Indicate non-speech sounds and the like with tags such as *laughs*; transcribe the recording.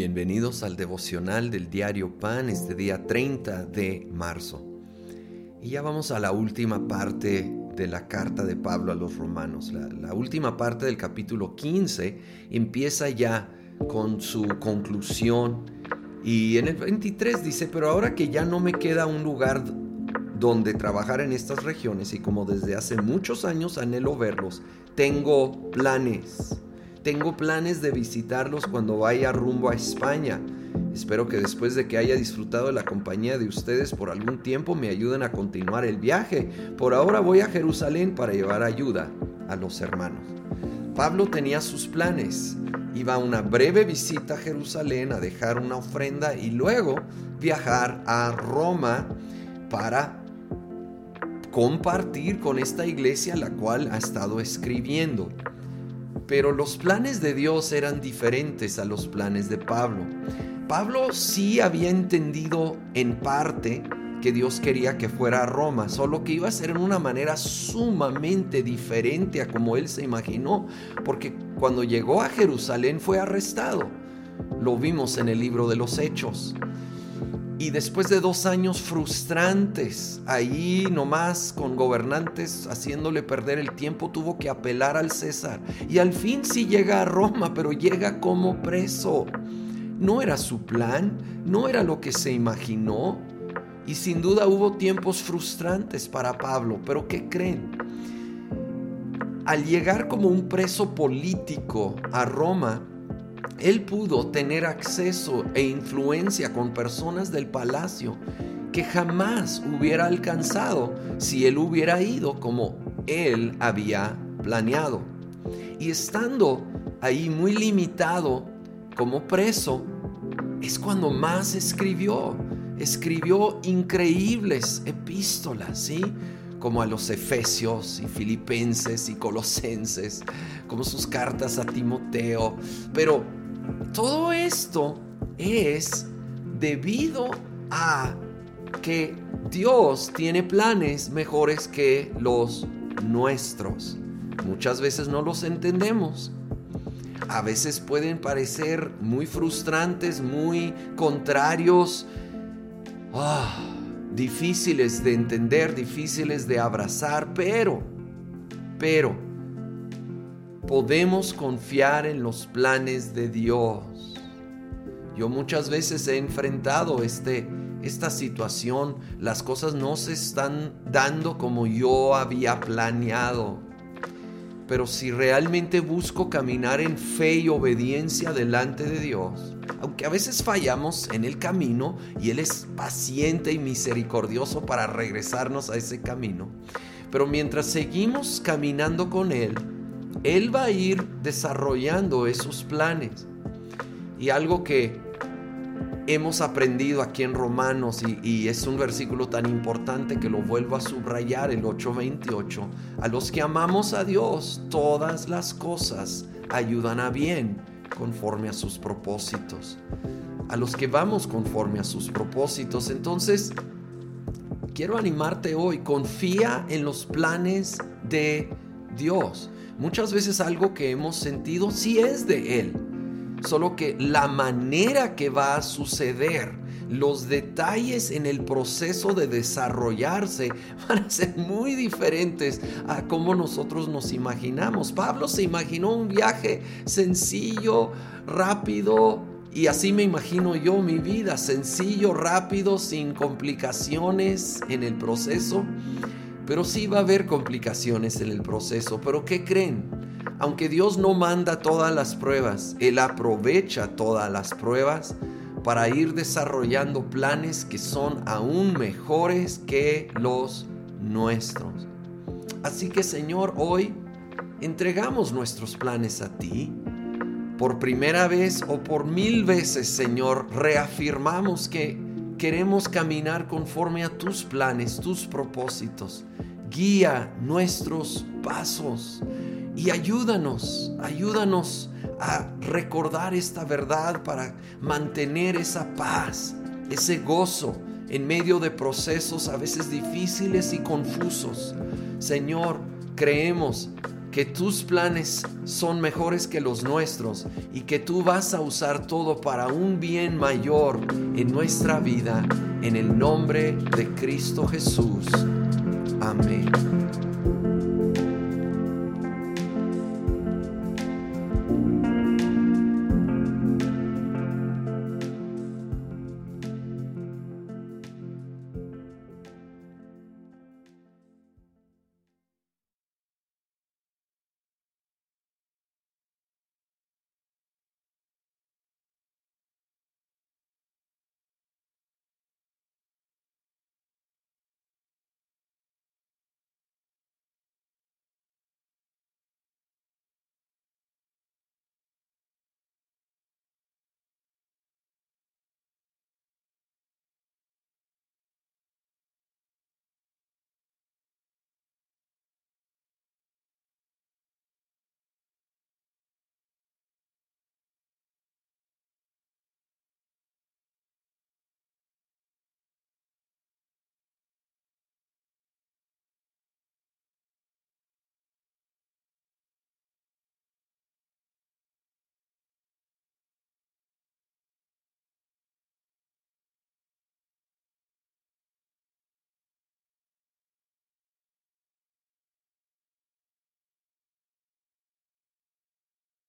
Bienvenidos al devocional del diario Pan este día 30 de marzo. Y ya vamos a la última parte de la carta de Pablo a los romanos. La, última parte del capítulo 15 empieza ya con su conclusión. Y en el 23 dice, pero ahora que ya no me queda un lugar donde trabajar en estas regiones y como desde hace muchos años anhelo verlos, tengo planes tengo planes de visitarlos cuando vaya rumbo a España. Espero que después de que haya disfrutado de la compañía de ustedes por algún tiempo me ayuden a continuar el viaje. Por ahora voy a Jerusalén para llevar ayuda a los hermanos. Pablo tenía sus planes. Iba a una breve visita a Jerusalén a dejar una ofrenda y luego viajar a Roma para compartir con esta iglesia la cual ha estado escribiendo. Pero los planes de Dios eran diferentes a los planes de Pablo. Pablo sí había entendido en parte que Dios quería que fuera a Roma, solo que iba a ser en una manera sumamente diferente a como él se imaginó, porque cuando llegó a Jerusalén fue arrestado. Lo vimos en el libro de los Hechos. Y después de dos años frustrantes, ahí nomás con gobernantes haciéndole perder el tiempo, tuvo que apelar al César. Y al fin sí llega a Roma, pero llega como preso. No era su plan, no era lo que se imaginó. Y sin duda hubo tiempos frustrantes para Pablo, pero ¿qué creen? Al llegar como un preso político a Roma, él pudo tener acceso e influencia con personas del palacio que jamás hubiera alcanzado si él hubiera ido como él había planeado. Y estando ahí muy limitado como preso, es cuando más escribió. Escribió increíbles epístolas, ¿sí? Como a los Efesios y Filipenses y Colosenses, como sus cartas a Timoteo. Pero todo esto es debido a que Dios tiene planes mejores que los nuestros. Muchas veces no los entendemos. A veces pueden parecer muy frustrantes, muy contrarios, ah, difíciles de entender, difíciles de abrazar, pero, pero, podemos confiar en los planes de Dios. Yo muchas veces he enfrentado este, esta situación, las cosas no se están dando como yo había planeado. Pero si realmente busco caminar en fe y obediencia delante de Dios, aunque a veces fallamos en el camino y Él es paciente y misericordioso para regresarnos a ese camino, pero mientras seguimos caminando con Él, él va a ir desarrollando esos planes. Y algo que hemos aprendido aquí en Romanos, y, es un versículo tan importante que lo vuelvo a subrayar, el 8:28, a los que amamos a Dios, todas las cosas ayudan a bien conforme a sus propósitos. A los que vamos conforme a sus propósitos. Entonces, quiero animarte hoy, confía en los planes de Dios. Muchas veces algo que hemos sentido sí es de Él, solo que la manera que va a suceder, los detalles en el proceso de desarrollarse *laughs* van a ser muy diferentes a como nosotros nos imaginamos. Pablo se imaginó un viaje sencillo, rápido, y así me imagino yo mi vida, sencillo, rápido, sin complicaciones en el proceso. Pero sí va a haber complicaciones en el proceso. Pero ¿qué creen? Aunque Dios no manda todas las pruebas, Él aprovecha todas las pruebas para ir desarrollando planes que son aún mejores que los nuestros. Así que Señor, hoy entregamos nuestros planes a ti. Por primera vez o por mil veces, Señor, reafirmamos que queremos caminar conforme a tus planes, tus propósitos. Guía nuestros pasos y ayúdanos, ayúdanos a recordar esta verdad para mantener esa paz, ese gozo en medio de procesos a veces difíciles y confusos. Señor, creemos que tus planes son mejores que los nuestros y que tú vas a usar todo para un bien mayor en nuestra vida, en el nombre de Cristo Jesús. Amén.